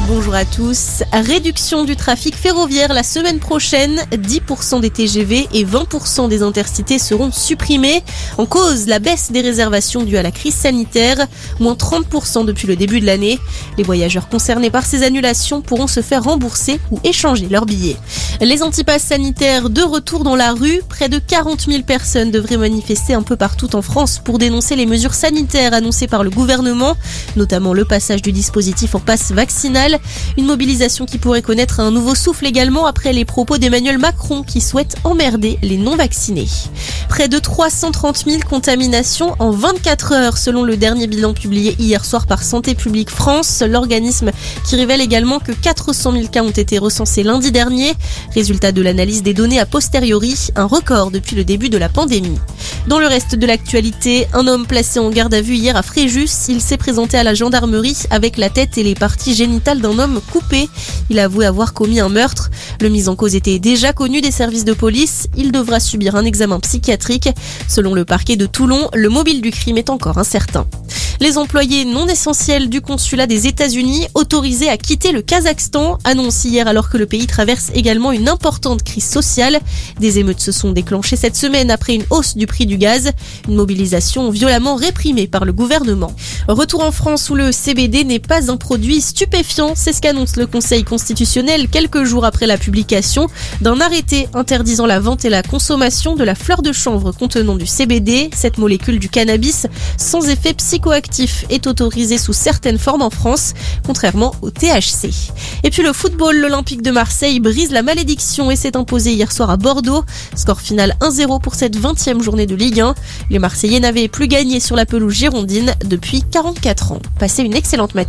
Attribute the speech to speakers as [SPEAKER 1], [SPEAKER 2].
[SPEAKER 1] Bonjour à tous. Réduction du trafic ferroviaire la semaine prochaine. 10% des TGV et 20% des intercités seront supprimés. En cause, la baisse des réservations due à la crise sanitaire. Moins 30% depuis le début de l'année. Les voyageurs concernés par ces annulations pourront se faire rembourser ou échanger leurs billets. Les antipasses sanitaires de retour dans la rue. Près de 40 000 personnes devraient manifester un peu partout en France pour dénoncer les mesures sanitaires annoncées par le gouvernement, notamment le passage du dispositif en passe vaccinal. Une mobilisation qui pourrait connaître un nouveau souffle également après les propos d'Emmanuel Macron qui souhaite emmerder les non-vaccinés. Près de 330 000 contaminations en 24 heures selon le dernier bilan publié hier soir par Santé publique France, l'organisme qui révèle également que 400 000 cas ont été recensés lundi dernier. Résultat de l'analyse des données a posteriori, un record depuis le début de la pandémie. Dans le reste de l'actualité, un homme placé en garde à vue hier à Fréjus, il s'est présenté à la gendarmerie avec la tête et les parties génitales d'un homme coupé. Il a avoué avoir commis un meurtre. Le mis en cause était déjà connu des services de police. Il devra subir un examen psychiatrique. Selon le parquet de Toulon, le mobile du crime est encore incertain. Les employés non essentiels du consulat des États-Unis autorisés à quitter le Kazakhstan annoncent hier alors que le pays traverse également une importante crise sociale. Des émeutes se sont déclenchées cette semaine après une hausse du prix du gaz, une mobilisation violemment réprimée par le gouvernement. Retour en France où le CBD n'est pas un produit stupéfiant, c'est ce qu'annonce le Conseil constitutionnel quelques jours après la publication d'un arrêté interdisant la vente et la consommation de la fleur de chanvre contenant du CBD, cette molécule du cannabis sans effet psychoactif est autorisée sous certaines formes en France, contrairement au THC. Et puis le football, l'Olympique de Marseille brise la malédiction et s'est imposé hier soir à Bordeaux. Score final 1-0 pour cette 20e journée de Ligue 1. Les Marseillais n'avaient plus gagné sur la pelouse girondine depuis 44 ans. Passez une excellente matinée.